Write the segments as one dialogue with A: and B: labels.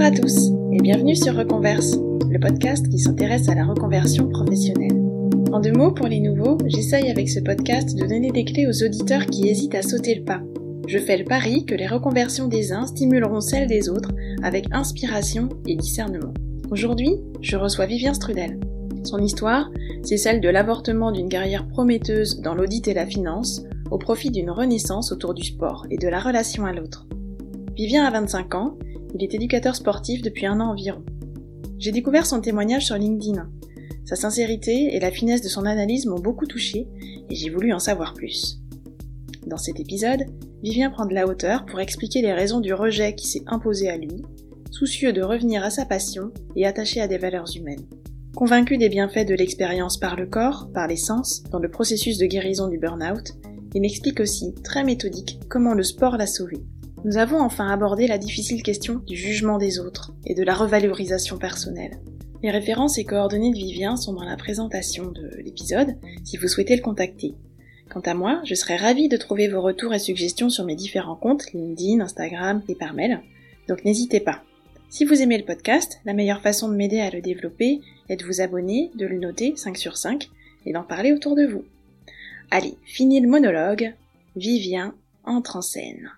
A: Bonjour à tous et bienvenue sur Reconverse, le podcast qui s'intéresse à la reconversion professionnelle. En deux mots, pour les nouveaux, j'essaye avec ce podcast de donner des clés aux auditeurs qui hésitent à sauter le pas. Je fais le pari que les reconversions des uns stimuleront celles des autres avec inspiration et discernement. Aujourd'hui, je reçois Vivien Strudel. Son histoire, c'est celle de l'avortement d'une carrière prometteuse dans l'audit et la finance au profit d'une renaissance autour du sport et de la relation à l'autre. Vivien a 25 ans, il est éducateur sportif depuis un an environ. J'ai découvert son témoignage sur LinkedIn. Sa sincérité et la finesse de son analyse m'ont beaucoup touché et j'ai voulu en savoir plus. Dans cet épisode, Vivien prend de la hauteur pour expliquer les raisons du rejet qui s'est imposé à lui, soucieux de revenir à sa passion et attaché à des valeurs humaines. Convaincu des bienfaits de l'expérience par le corps, par les sens, dans le processus de guérison du burn-out, il m'explique aussi, très méthodique, comment le sport l'a sauvé. Nous avons enfin abordé la difficile question du jugement des autres et de la revalorisation personnelle. Les références et coordonnées de Vivien sont dans la présentation de l'épisode si vous souhaitez le contacter. Quant à moi, je serais ravie de trouver vos retours et suggestions sur mes différents comptes, LinkedIn, Instagram et par mail, donc n'hésitez pas. Si vous aimez le podcast, la meilleure façon de m'aider à le développer est de vous abonner, de le noter 5 sur 5 et d'en parler autour de vous. Allez, fini le monologue, Vivien entre en scène.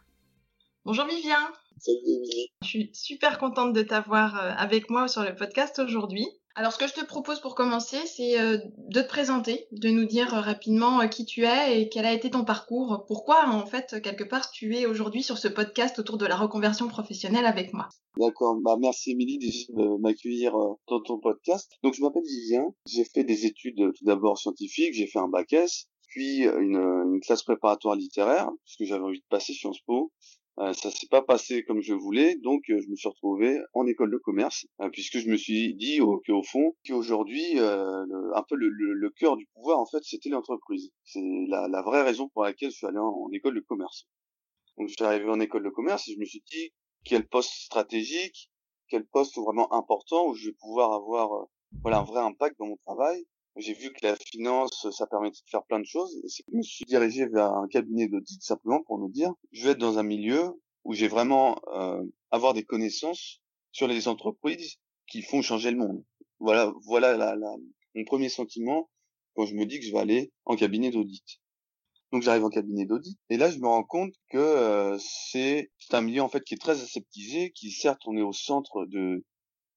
A: Bonjour Vivien.
B: Salut Émilie.
A: Je suis super contente de t'avoir euh, avec moi sur le podcast aujourd'hui. Alors ce que je te propose pour commencer, c'est euh, de te présenter, de nous dire euh, rapidement qui tu es et quel a été ton parcours, pourquoi en fait quelque part tu es aujourd'hui sur ce podcast autour de la reconversion professionnelle avec moi?
B: D'accord, bah merci Émilie de m'accueillir dans ton podcast. Donc je m'appelle Vivien, j'ai fait des études tout d'abord scientifiques, j'ai fait un bac S, puis une, une classe préparatoire littéraire, puisque j'avais envie de passer Sciences Po. Euh, ça s'est pas passé comme je voulais, donc euh, je me suis retrouvé en école de commerce, euh, puisque je me suis dit au, qu'au fond, qu'aujourd'hui, un peu le, le, cœur du pouvoir, en fait, c'était l'entreprise. C'est la, la, vraie raison pour laquelle je suis allé en, école de commerce. Donc je suis arrivé en école de commerce et je me suis dit quel poste stratégique, quel poste vraiment important où je vais pouvoir avoir voilà un vrai impact dans mon travail j'ai vu que la finance, ça permettait de faire plein de choses. Et je me suis dirigé vers un cabinet d'audit simplement pour me dire, je vais être dans un milieu où j'ai vraiment euh, avoir des connaissances sur les entreprises qui font changer le monde. Voilà, voilà la, la, mon premier sentiment quand je me dis que je vais aller en cabinet d'audit. Donc j'arrive en cabinet d'audit et là je me rends compte que euh, c'est un milieu en fait qui est très aseptisé, qui certes on est au centre de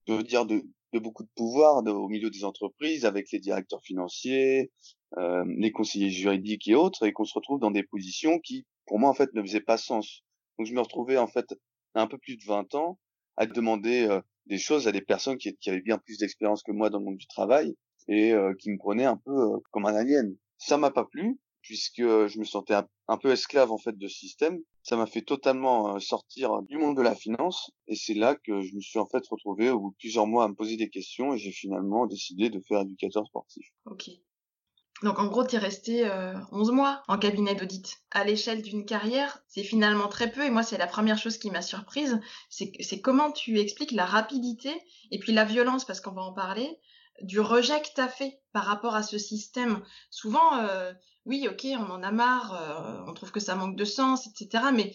B: de dire de de beaucoup de pouvoir au milieu des entreprises avec les directeurs financiers, euh, les conseillers juridiques et autres, et qu'on se retrouve dans des positions qui, pour moi, en fait, ne faisaient pas sens. Donc, je me retrouvais, en fait, à un peu plus de 20 ans, à demander euh, des choses à des personnes qui, avaient bien plus d'expérience que moi dans le monde du travail et euh, qui me prenaient un peu euh, comme un alien. Ça m'a pas plu puisque je me sentais un, peu esclave en fait de ce système. Ça m'a fait totalement euh, sortir du monde de la finance et c'est là que je me suis en fait retrouvé au bout de plusieurs mois à me poser des questions et j'ai finalement décidé de faire éducateur sportif.
A: Ok. Donc en gros, tu es resté euh, 11 mois en cabinet d'audit. À l'échelle d'une carrière, c'est finalement très peu et moi c'est la première chose qui m'a surprise, c'est comment tu expliques la rapidité et puis la violence parce qu'on va en parler du rejet que tu as fait par rapport à ce système. Souvent, euh, oui, ok, on en a marre, euh, on trouve que ça manque de sens, etc. Mais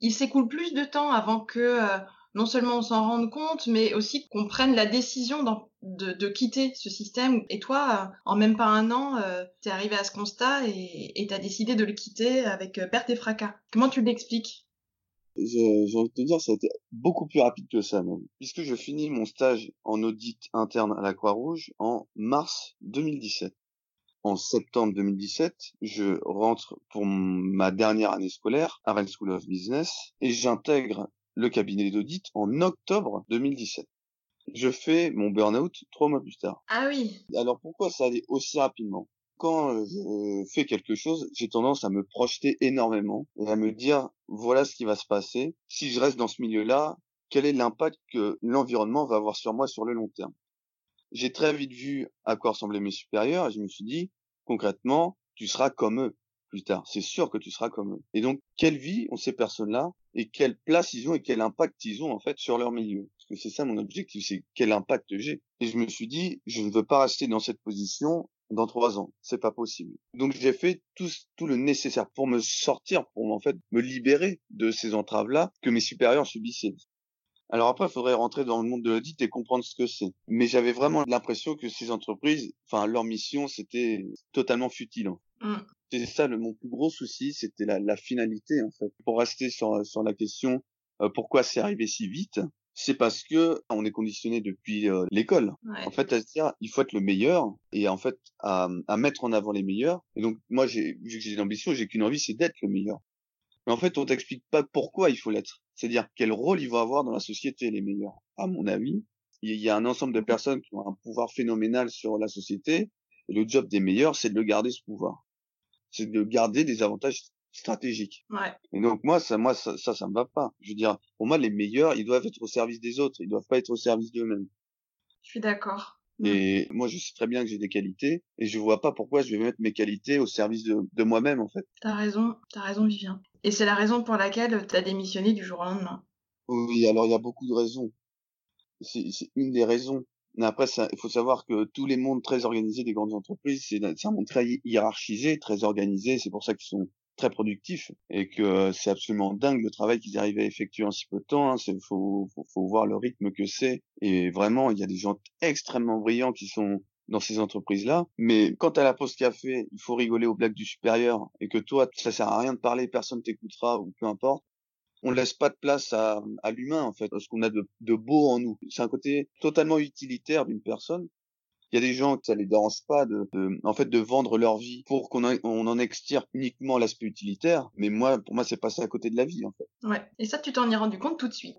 A: il s'écoule plus de temps avant que euh, non seulement on s'en rende compte, mais aussi qu'on prenne la décision de, quitter ce système. Et toi, en même pas un an, tu es arrivé à ce constat et tu as décidé de le quitter avec perte et fracas. Comment tu l'expliques?
B: J'ai envie de te dire, ça a été beaucoup plus rapide que ça puisque je finis mon stage en audit interne à la Croix-Rouge en mars 2017. En septembre 2017, je rentre pour ma dernière année scolaire à Rennes School of Business et j'intègre le cabinet d'audit en octobre 2017. Je fais mon burn-out trois mois plus tard.
A: Ah oui.
B: Alors pourquoi ça allait aussi rapidement? Quand je fais quelque chose, j'ai tendance à me projeter énormément et à me dire voilà ce qui va se passer. Si je reste dans ce milieu-là, quel est l'impact que l'environnement va avoir sur moi sur le long terme? J'ai très vite vu à quoi ressemblaient mes supérieurs et je me suis dit concrètement, tu seras comme eux plus tard. C'est sûr que tu seras comme eux. Et donc, quelle vie ont ces personnes-là et quelle place ils ont et quel impact ils ont en fait sur leur milieu? Parce que c'est ça mon objectif, c'est quel impact j'ai? Et je me suis dit, je ne veux pas rester dans cette position dans trois ans. C'est pas possible. Donc j'ai fait tout, tout le nécessaire pour me sortir, pour en fait me libérer de ces entraves-là que mes supérieurs subissaient. Alors après, il faudrait rentrer dans le monde de l'audit et comprendre ce que c'est. Mais j'avais vraiment l'impression que ces entreprises, enfin, leur mission, c'était totalement futile. Mmh. C'est ça le, mon plus gros souci, c'était la, la, finalité en fait. Pour rester sur, sur la question euh, pourquoi c'est arrivé si vite, c'est parce que on est conditionné depuis euh, l'école. En fait, à se dire, il faut être le meilleur et en fait à, à mettre en avant les meilleurs. Et donc moi, j'ai vu que j'ai l'ambition, j'ai qu'une envie, c'est d'être le meilleur. Mais en fait, on t'explique pas pourquoi il faut l'être. C'est-à-dire quel rôle il va avoir dans la société les meilleurs. À mon avis, il y a un ensemble de personnes qui ont un pouvoir phénoménal sur la société. Et le job des meilleurs, c'est de le garder ce pouvoir. C'est de garder des avantages stratégique.
A: Ouais.
B: Et donc moi ça moi ça, ça me va pas. Je veux dire pour moi les meilleurs, ils doivent être au service des autres, ils doivent pas être au service d'eux-mêmes.
A: Je suis d'accord.
B: Mm. Et moi je sais très bien que j'ai des qualités et je vois pas pourquoi je vais mettre mes qualités au service de, de moi-même en fait.
A: T'as raison, t'as raison Vivien. Et c'est la raison pour laquelle t'as démissionné du jour au lendemain.
B: Oui, alors il y a beaucoup de raisons. C'est une des raisons. Mais après, il faut savoir que tous les mondes très organisés des grandes entreprises, c'est un monde très hiérarchisé, très organisé. C'est pour ça qu'ils sont très productif et que c'est absolument dingue le travail qu'ils arrivent à effectuer en si peu de temps. Il hein. faut, faut, faut, voir le rythme que c'est. Et vraiment, il y a des gens extrêmement brillants qui sont dans ces entreprises-là. Mais quand à la pause café, il faut rigoler aux blagues du supérieur et que toi, ça sert à rien de parler, personne t'écoutera ou peu importe. On laisse pas de place à, à l'humain en fait, ce qu'on a de, de beau en nous. C'est un côté totalement utilitaire d'une personne il y a des gens que ça les dérange pas de, en fait, de vendre leur vie pour qu'on on en extirpe uniquement l'aspect utilitaire. Mais moi, pour moi, c'est passé à côté de la vie, en fait.
A: Ouais. Et ça, tu t'en es rendu compte tout de suite?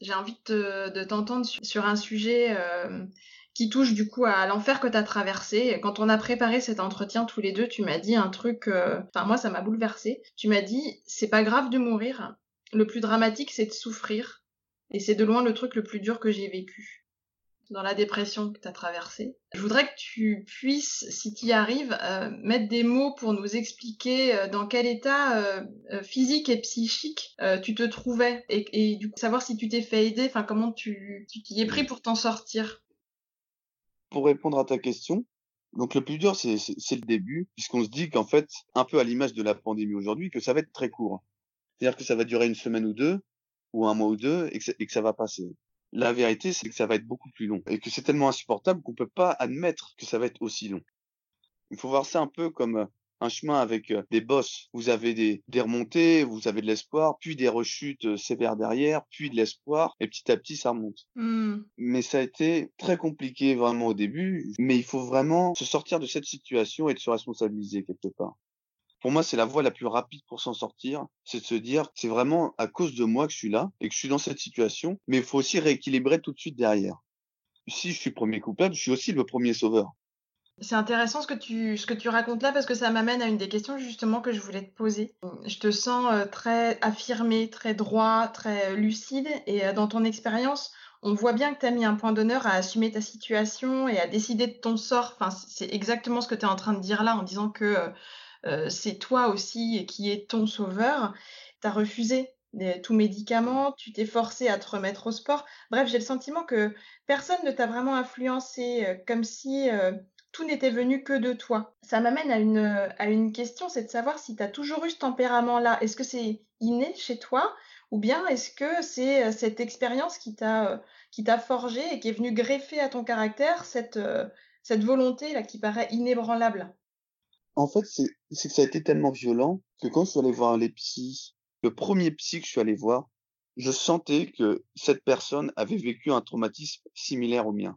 A: J'ai envie de, t'entendre sur, un sujet euh, qui touche du coup à l'enfer que tu as traversé. Quand on a préparé cet entretien tous les deux, tu m'as dit un truc, euh, enfin moi ça m'a bouleversé. Tu m'as dit c'est pas grave de mourir, le plus dramatique c'est de souffrir. Et c'est de loin le truc le plus dur que j'ai vécu dans la dépression que tu as traversée. Je voudrais que tu puisses, si tu y arrives, euh, mettre des mots pour nous expliquer euh, dans quel état euh, physique et psychique tu te trouvais et, du coup savoir si tu t'es fait aider, enfin comment tu t'y es pris pour t'en sortir.
B: Pour répondre à ta question, donc le plus dur c'est le début puisqu'on se dit qu'en fait, un peu à l'image de la pandémie aujourd'hui, que ça va être très court. C'est-à-dire que ça va durer une semaine ou deux, ou un mois ou deux, et que, et que ça va passer. La vérité, c'est que ça va être beaucoup plus long et que c'est tellement insupportable qu'on peut pas admettre que ça va être aussi long. Il faut voir ça un peu comme euh, un chemin avec euh, des bosses. Vous avez des, des remontées, vous avez de l'espoir, puis des rechutes euh, sévères derrière, puis de l'espoir, et petit à petit ça remonte.
A: Mmh.
B: Mais ça a été très compliqué vraiment au début, mais il faut vraiment se sortir de cette situation et de se responsabiliser quelque part pour moi, c'est la voie la plus rapide pour s'en sortir. C'est de se dire, c'est vraiment à cause de moi que je suis là et que je suis dans cette situation. Mais il faut aussi rééquilibrer tout de suite derrière. Si je suis premier coupable, je suis aussi le premier sauveur.
A: C'est intéressant ce que tu ce que tu racontes là parce que ça m'amène à une des questions justement que je voulais te poser. Je te sens euh, très affirmé, très droit, très lucide et euh, dans ton expérience, on voit bien que tu as mis un point d'honneur à assumer ta situation et à décider de ton sort. Enfin, c'est exactement ce que tu es en train de dire là en disant que euh, euh, c'est toi aussi qui es ton sauveur. Tu as refusé tout médicament, tu t'es forcé à te remettre au sport. Bref, j'ai le sentiment que personne ne t'a vraiment influencé, euh, comme si euh, tout n'était venu que de toi. Ça m'amène à une, à une question, c'est de savoir si tu as toujours eu ce tempérament-là. Est-ce que c'est inné chez toi ou bien est-ce que c'est cette expérience qui t'a qui t'a forgé et qui est venue greffer à ton caractère cette, cette volonté là qui paraît inébranlable?
B: En fait, c'est que ça a été tellement violent que quand je suis allé voir les psys, le premier psy que je suis allé voir, je sentais que cette personne avait vécu un traumatisme similaire au mien.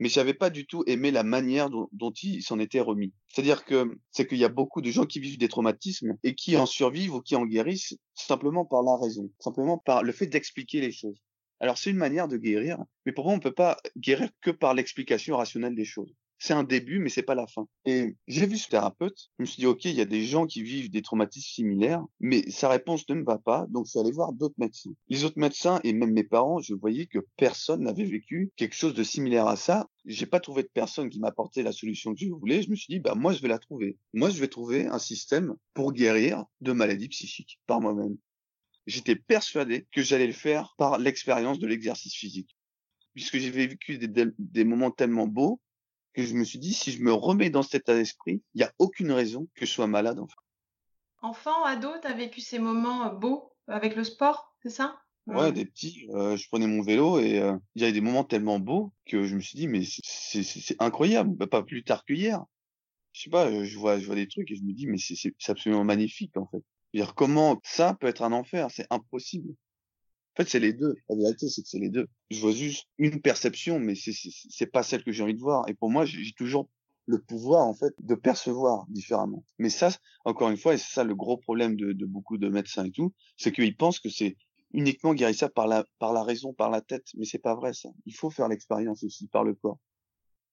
B: Mais j'avais pas du tout aimé la manière dont, il s'en était remis. C'est-à-dire que c'est qu'il y a beaucoup de gens qui vivent des traumatismes et qui en survivent ou qui en guérissent simplement par la raison, simplement par le fait d'expliquer les choses. Alors c'est une manière de guérir, mais pour moi on peut pas guérir que par l'explication rationnelle des choses c'est un début, mais c'est pas la fin. Et j'ai vu ce thérapeute, je me suis dit, OK, il y a des gens qui vivent des traumatismes similaires, mais sa réponse ne me va pas, donc je suis allé voir d'autres médecins. Les autres médecins et même mes parents, je voyais que personne n'avait vécu quelque chose de similaire à ça. J'ai pas trouvé de personne qui m'apportait la solution que je voulais. Je me suis dit, bah, moi, je vais la trouver. Moi, je vais trouver un système pour guérir de maladies psychiques par moi-même. J'étais persuadé que j'allais le faire par l'expérience de l'exercice physique puisque j'ai vécu des, des, moments tellement beaux que je me suis dit, si je me remets dans cet état d'esprit, il n'y a aucune raison que je sois malade.
A: Enfant, ado, tu as vécu ces moments euh, beaux avec le sport, c'est ça?
B: Ouais, des petits. Euh, je prenais mon vélo et euh, il y avait des moments tellement beaux que je me suis dit mais c'est incroyable. Bah, pas plus tard que hier. Je sais pas, euh, je vois je vois des trucs et je me dis mais c'est c'est absolument magnifique en fait. dire comment ça peut être un enfer, c'est impossible. En fait, c'est les deux. La vérité, c'est que c'est les deux. Je vois juste une perception, mais c'est pas celle que j'ai envie de voir. Et pour moi, j'ai toujours le pouvoir en fait de percevoir différemment. Mais ça, encore une fois, et c'est ça le gros problème de, de beaucoup de médecins et tout, c'est qu'ils pensent que c'est uniquement guérissable par la par la raison, par la tête. Mais c'est pas vrai ça. Il faut faire l'expérience aussi par le corps.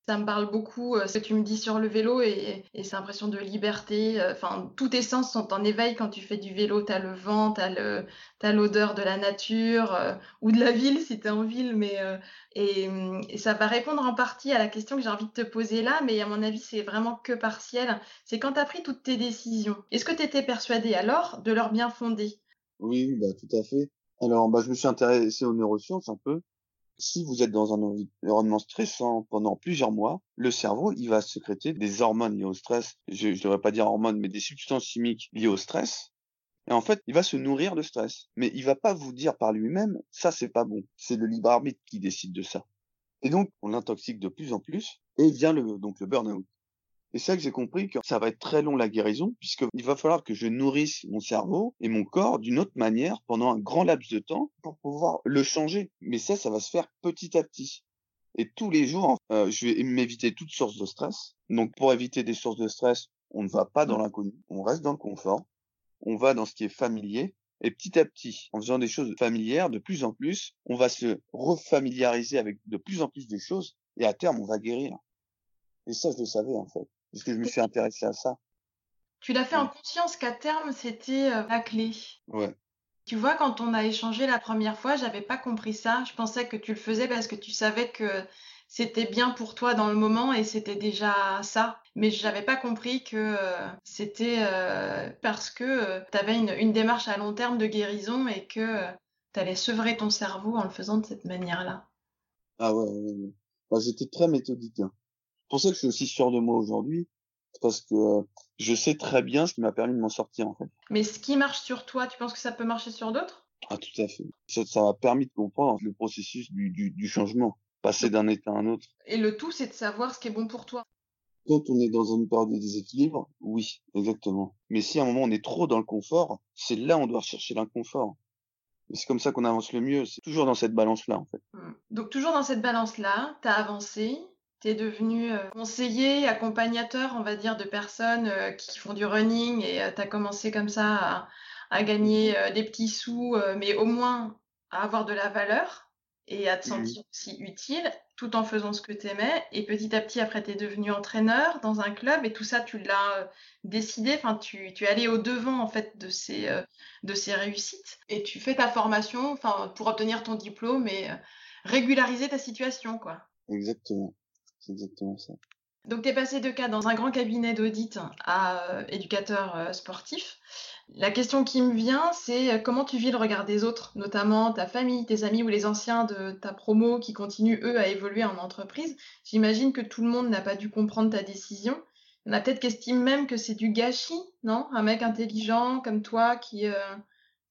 A: Ça me parle beaucoup euh, ce que tu me dis sur le vélo et, et cette impression de liberté. Euh, enfin, tous tes sens sont en éveil quand tu fais du vélo. Tu as le vent, tu as l'odeur de la nature euh, ou de la ville si tu es en ville. Mais, et, et, ça va répondre en partie à la question que j'ai envie de te poser là, mais à mon avis, c'est vraiment que partiel. C'est quand tu as pris toutes tes décisions. Est-ce que tu étais persuadé alors de leur bien fondé
B: Oui, bah, tout à fait. Alors, bah, je me suis intéressé aux neurosciences un peu si vous êtes dans un environnement stressant pendant plusieurs mois, le cerveau, il va sécréter des hormones liées au stress. Je ne devrais pas dire hormones, mais des substances chimiques liées au stress. Et en fait, il va se nourrir de stress. Mais il va pas vous dire par lui-même, ça c'est pas bon. C'est le libre arbitre qui décide de ça. Et donc, on l'intoxique de plus en plus, et vient le, donc le burn-out. Et c'est là que j'ai compris que ça va être très long la guérison, puisqu'il va falloir que je nourrisse mon cerveau et mon corps d'une autre manière pendant un grand laps de temps pour pouvoir le changer. Mais ça, ça va se faire petit à petit. Et tous les jours, euh, je vais m'éviter toute source de stress. Donc pour éviter des sources de stress, on ne va pas dans l'inconnu, on reste dans le confort, on va dans ce qui est familier. Et petit à petit, en faisant des choses familières, de plus en plus, on va se refamiliariser avec de plus en plus de choses et à terme, on va guérir. Et ça, je le savais en fait parce que je me suis intéressé à ça.
A: Tu l'as fait en conscience qu'à terme, c'était euh, la clé.
B: Ouais.
A: Tu vois, quand on a échangé la première fois, j'avais pas compris ça. Je pensais que tu le faisais parce que tu savais que c'était bien pour toi dans le moment et c'était déjà ça. Mais je n'avais pas compris que euh, c'était euh, parce que tu avais une, une, démarche à long terme de guérison et que tu allais sevrer ton cerveau en le faisant de cette manière-là.
B: Ah ouais, ouais, ouais. Bah, j'étais très méthodique. Hein pour ça que je suis aussi sûr de moi aujourd'hui, parce que euh, je sais très bien ce qui m'a permis de m'en sortir en fait.
A: Mais ce qui marche sur toi, tu penses que ça peut marcher sur d'autres?
B: Ah tout à fait. Ça, m'a permis de comprendre le processus du, du, du changement, passer d'un état à un autre.
A: Et le tout, c'est de savoir ce qui est bon pour toi.
B: Quand on est dans une période de déséquilibre, oui, exactement. Mais si à un moment on est trop dans le confort, c'est là où on doit chercher l'inconfort. C'est comme ça qu'on avance le mieux. C'est toujours dans cette balance-là, en fait.
A: Mmh. Donc toujours dans cette balance-là, tu as avancé, tu es devenu euh, conseiller, accompagnateur, on va dire, de personnes euh, qui font du running et euh, tu as commencé comme ça à, à gagner des petits sous, mais au moins à avoir de la valeur et à te mmh sentir aussi utile tout en faisant ce que tu aimais. Et petit à petit, après, tu es devenu entraîneur dans un club et tout ça, tu l'as décidé. Enfin, tu, tu es allé au devant, en fait, de ces, de ces réussites. Et tu fais ta formation enfin, pour obtenir ton diplôme et régulariser ta situation, quoi.
B: Exactement. C'est exactement ça.
A: Donc, tu es passé de cas dans un grand cabinet d'audit à euh, éducateur euh, sportif. La question qui me vient, c'est euh, comment tu vis le regard des autres, notamment ta famille, tes amis ou les anciens de ta promo qui continuent, eux, à évoluer en entreprise? J'imagine que tout le monde n'a pas dû comprendre ta décision. Il y en a peut-être qui estiment même que c'est du gâchis, non? Un mec intelligent comme toi qui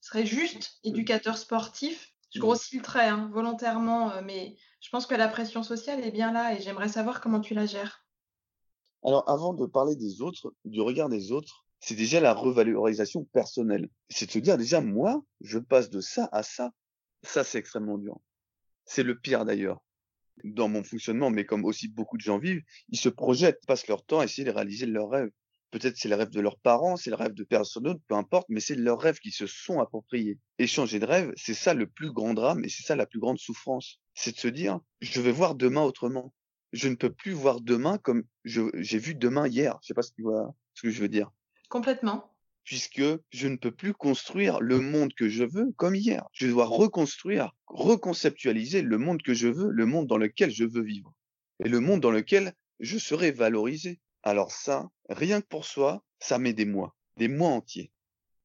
A: serait juste éducateur sportif. Je grossis le trait, hein, volontairement, mais je pense que la pression sociale est bien là et j'aimerais savoir comment tu la gères.
B: Alors, avant de parler des autres, du regard des autres, c'est déjà la revalorisation personnelle. C'est de se dire déjà, moi, je passe de ça à ça. Ça, c'est extrêmement dur. C'est le pire d'ailleurs. Dans mon fonctionnement, mais comme aussi beaucoup de gens vivent, ils se projettent, passent leur temps à essayer de réaliser leurs rêves. Peut-être c'est le rêve de leurs parents, c'est le rêve de personne d'autre, peu importe, mais c'est leur rêve qui se sont appropriés. Et changer de rêve, c'est ça le plus grand drame et c'est ça la plus grande souffrance. C'est de se dire, je vais voir demain autrement. Je ne peux plus voir demain comme j'ai vu demain hier. Je sais pas ce que je veux dire.
A: Complètement.
B: Puisque je ne peux plus construire le monde que je veux comme hier. Je dois reconstruire, reconceptualiser le monde que je veux, le monde dans lequel je veux vivre. Et le monde dans lequel je serai valorisé. Alors ça, rien que pour soi, ça met des mois, des mois entiers.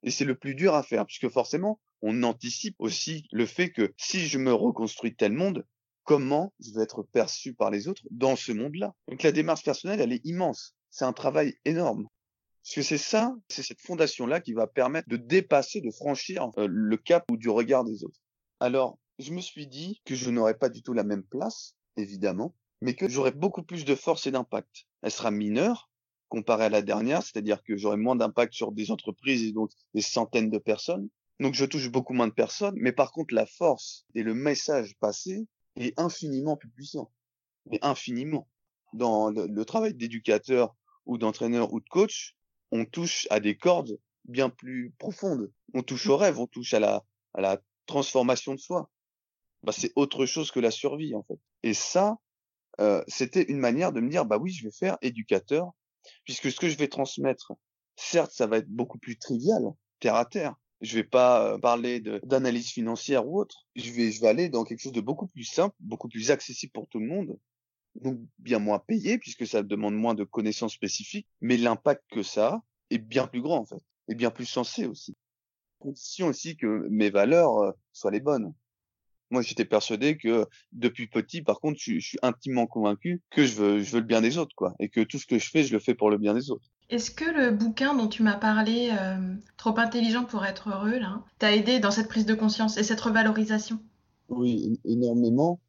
B: Et c'est le plus dur à faire, puisque forcément, on anticipe aussi le fait que si je me reconstruis tel monde, comment je vais être perçu par les autres dans ce monde-là? Donc la démarche personnelle, elle est immense. C'est un travail énorme. Parce que c'est ça, c'est cette fondation-là qui va permettre de dépasser, de franchir euh, le cap ou du regard des autres. Alors, je me suis dit que je n'aurais pas du tout la même place, évidemment, mais que j'aurais beaucoup plus de force et d'impact. Elle sera mineure comparée à la dernière, c'est-à-dire que j'aurai moins d'impact sur des entreprises et donc des centaines de personnes. Donc je touche beaucoup moins de personnes, mais par contre la force et le message passé est infiniment plus puissant. Mais infiniment. Dans le, travail d'éducateur ou d'entraîneur ou de coach, on touche à des cordes bien plus profondes. On touche au rêve, on touche à la, à la transformation de soi. Bah, c'est autre chose que la survie en fait. Et ça, euh, c'était une manière de me dire bah oui, je vais faire éducateur, puisque ce que je vais transmettre, certes, ça va être beaucoup plus trivial, terre à terre. Je vais pas euh, parler d'analyse financière ou autre. Je vais, je vais aller dans quelque chose de beaucoup plus simple, beaucoup plus accessible pour tout le monde. Donc bien moins payé puisque ça demande moins de connaissances spécifiques, mais l'impact que ça a est bien plus grand en fait, et bien plus sensé aussi. Condition aussi que mes valeurs euh, soient les bonnes. Moi, j'étais persuadé que depuis petit, par contre, je, je, suis intimement convaincu que je veux, je veux le bien des autres, quoi, et que tout ce que je fais, je le fais pour le bien des autres.
A: Est-ce que le bouquin dont tu m'as parlé, euh, Trop intelligent pour être heureux, là, t'a aidé dans cette prise de conscience et cette revalorisation?
B: Oui, énormément.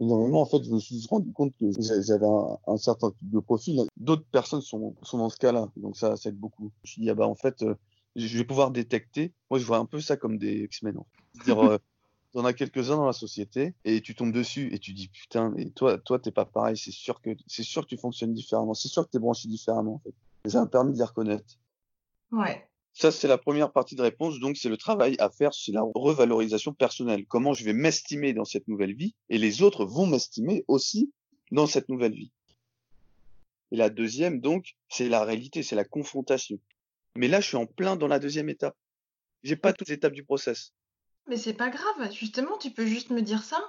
B: Énormément, en fait, je me suis rendu compte que j'avais un, un, certain type de profil. D'autres personnes sont, sont dans ce cas-là, donc ça, ça aide beaucoup. Je me suis dit, ah bah, en fait, euh, je vais pouvoir détecter. Moi, je vois un peu ça comme des X-Men. C'est-à-dire, euh, t'en as quelques-uns dans la société et tu tombes dessus et tu dis putain mais toi toi t'es pas pareil. C'est sûr que c'est sûr que tu fonctionnes différemment. C'est sûr que t'es branché différemment en fait. Et ça m'a permis de les reconnaître.
A: Ouais.
B: Ça c'est la première partie de réponse. Donc c'est le travail à faire c'est la revalorisation personnelle. Comment je vais m'estimer dans cette nouvelle vie et les autres vont m'estimer aussi dans cette nouvelle vie. Et la deuxième donc c'est la réalité c'est la confrontation. Mais là je suis en plein dans la deuxième étape. J'ai pas toutes les étapes du process
A: mais c'est pas grave, justement, tu peux juste me dire ça.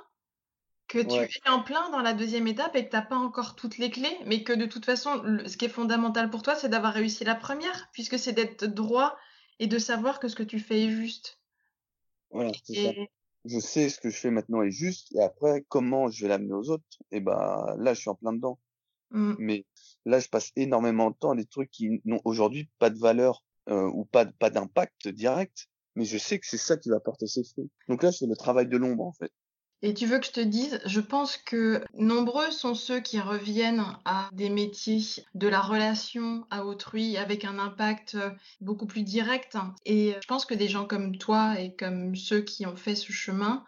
A: Que tu
B: Ouais.
A: es en plein dans la deuxième étape et que t'as pas encore toutes les clés, mais que de toute façon, le- ce qui est fondamental pour toi, c'est d'avoir réussi la première, puisque c'est d'être droit et de savoir que ce que tu fais est juste.
B: Voilà, c'est ça.
A: Et
B: Je sais ce que je fais maintenant est juste, et après, comment je vais l'amener aux autres, et bah, là, je suis en plein dedans.
A: Mm.
B: Mais là, je passe énormément de temps à des trucs qui n'ont aujourd'hui pas de valeur, euh, ou pas, pas d'impact direct, mais je sais que c'est ça qui va porter ses fruits. Donc là, fais le travail de l'ombre, en fait.
A: Et tu veux que je te dise, je pense que nombreux sont ceux qui reviennent à des métiers de la relation à autrui avec un impact euh, beaucoup plus direct. Et je pense que des gens comme toi et comme ceux qui ont fait ce chemin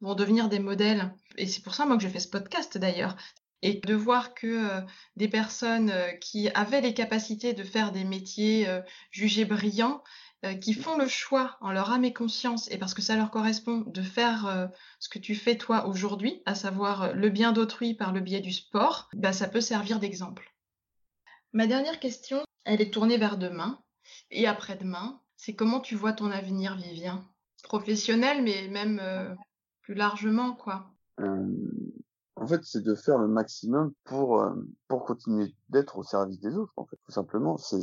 A: vont devenir des modèles. Et c'est pour ça, moi, que je fais ce podcast d'ailleurs. Et de voir que euh, des personnes euh, qui avaient les capacités de faire des métiers jugés brillants, euh, qui font le choix en leur âme et conscience, et parce que ça leur correspond, de faire euh, ce que tu fais toi aujourd'hui, à savoir euh, le bien d'autrui par le biais du sport, bah, ça peut servir d'exemple. Ma dernière question, elle est tournée vers demain et après-demain. C'est comment tu vois ton avenir, Vivien? Professionnel, mais même plus largement, quoi.
B: En fait, c'est de faire le maximum pour, pour continuer d'être au service des autres, en fait, tout simplement. C'est,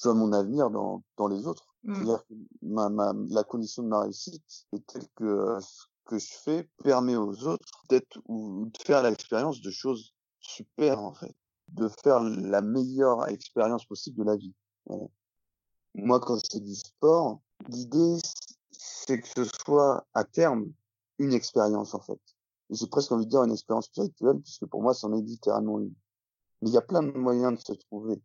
B: je vois mon avenir dans, dans les autres.
A: Mm.
B: C'est-à-dire que ma, ma, la condition de ma réussite est telle que euh, ce que je fais permet aux autres d'être ou de faire l'expérience de choses super, en fait. De faire la meilleure expérience possible de la vie. Voilà. Moi, quand je fais du sport, l'idée, c'est que ce soit à terme une expérience, en fait. Et J'ai presque envie de dire une expérience spirituelle, puisque pour moi, c'en est littéralement une. Mais il y a plein de moyens de se trouver.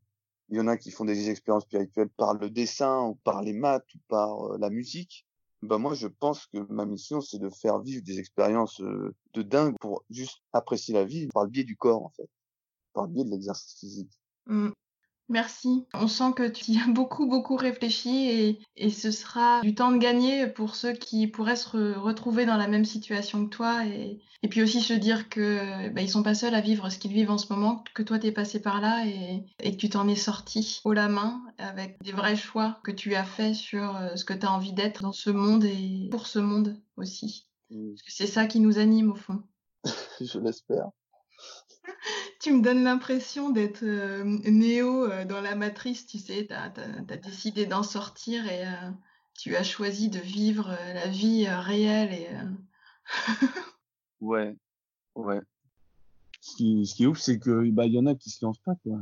B: Il y en a qui font des expériences spirituelles par le dessin, ou par les maths, ou par euh, la musique. Ben moi, je pense que ma mission, c'est de faire vivre des expériences euh, de dingue pour juste apprécier la vie par le biais du corps, en fait. Par le biais de l'exercice physique.
A: Mm. Merci. On sent que tu y as beaucoup, beaucoup réfléchi et, et ce sera du temps de gagner pour ceux qui pourraient se re- retrouver dans la même situation que toi et, et puis aussi se dire que bah, ils sont pas seuls à vivre ce qu'ils vivent en ce moment, que toi t'es passé par là et, et que tu t'en es sorti haut la main avec des vrais choix que tu as fait sur euh, ce que tu as envie d'être dans ce monde et pour ce monde aussi.
B: Mm.
A: Parce que c'est ça qui nous anime au fond.
B: Je l'espère.
A: Tu me donnes l'impression d'être euh, Néo euh, dans la matrice, tu sais, t'as, t'as décidé d'en sortir et euh, tu as choisi de vivre euh, la vie réelle et
B: Ouais, ouais. Ce qui, est ouf, c'est que bah y en a qui se lancent pas quoi.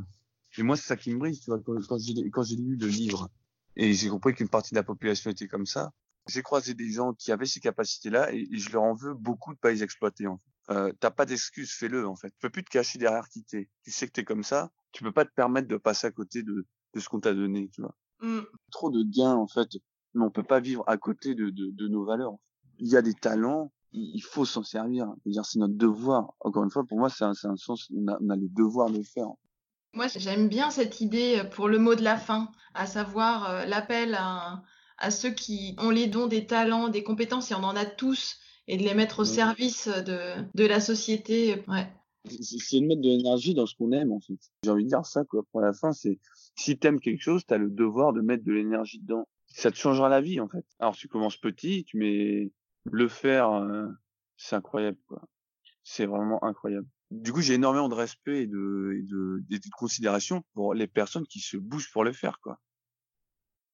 B: Et moi, c'est ça qui me brise, tu vois, quand, j'ai lu le livre et j'ai compris qu'une partie de la population était comme ça. J'ai croisé des gens qui avaient ces capacités-là et, je leur en veux beaucoup de pas les exploiter. En fait. Euh, T'as pas d'excuse, fais-le en fait. Tu peux plus te cacher derrière qui t'es. Tu sais que t'es comme ça. Tu peux pas te permettre de passer à côté de, de ce qu'on t'a donné, tu vois. Mmh. Trop de gains en fait, mais on peut pas vivre à côté de, de, de nos valeurs. Il y a des talents, il faut s'en servir. c'est notre devoir. Encore une fois, pour moi, c'est un, un, sens, on a, on a le devoir de le faire.
A: Moi, j'aime bien cette idée pour le mot de la fin, à savoir euh, l'appel à, à, ceux qui ont les dons, des talents, des compétences, et on en a tous, et de les mettre au service de, de la société. Ouais.
B: C'est de mettre de l'énergie dans ce qu'on aime, en fait. J'ai envie de dire ça, quoi. Pour la fin, c'est si t'aimes quelque chose, t'as le devoir de mettre de l'énergie dedans. Ça te changera la vie, en fait. Alors, tu commences petit, tu mets le faire, euh, c'est incroyable, quoi. C'est vraiment incroyable. Du coup, j'ai énormément de respect et de, et de, de, considération pour les personnes qui se bougent pour le faire, quoi.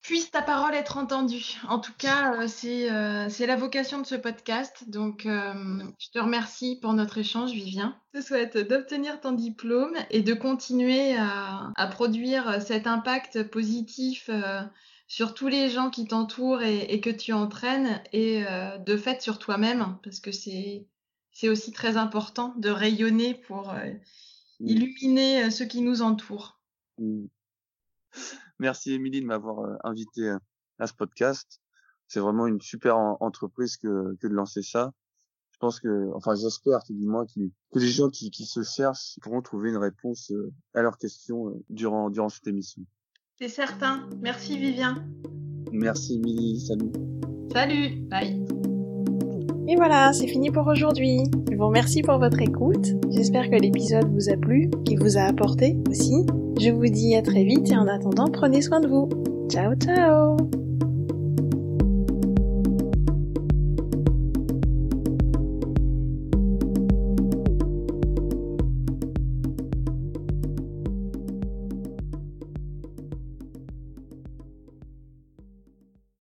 A: Puisse ta parole être entendue. En tout cas, euh, c'est euh, c'est la vocation de ce podcast. Donc, je te remercie pour notre échange, Vivien. Je te souhaite d'obtenir ton diplôme et de continuer à, à produire cet impact positif sur tous les gens qui t'entourent et, que tu entraînes et euh, de fait sur toi-même parce que c'est c'est aussi très important de rayonner pour euh, mmh. illuminer euh, ceux qui nous entourent. Mmh.
B: Merci Émilie de m'avoir invité à ce podcast. C'est vraiment une super entreprise que, que de lancer ça. Je pense que, enfin, j'espère, du moins, que les gens qui, qui se cherchent pourront trouver une réponse à leurs questions durant, durant cette émission.
A: C'est certain. Merci Vivien.
B: Merci Emily. Salut.
A: Salut. Bye.
C: Et voilà, c'est fini pour aujourd'hui. Je vous remercie pour votre écoute. J'espère que l'épisode vous a plu, qu'il vous a apporté aussi. Je vous dis à très vite et en attendant, prenez soin de vous. Ciao ciao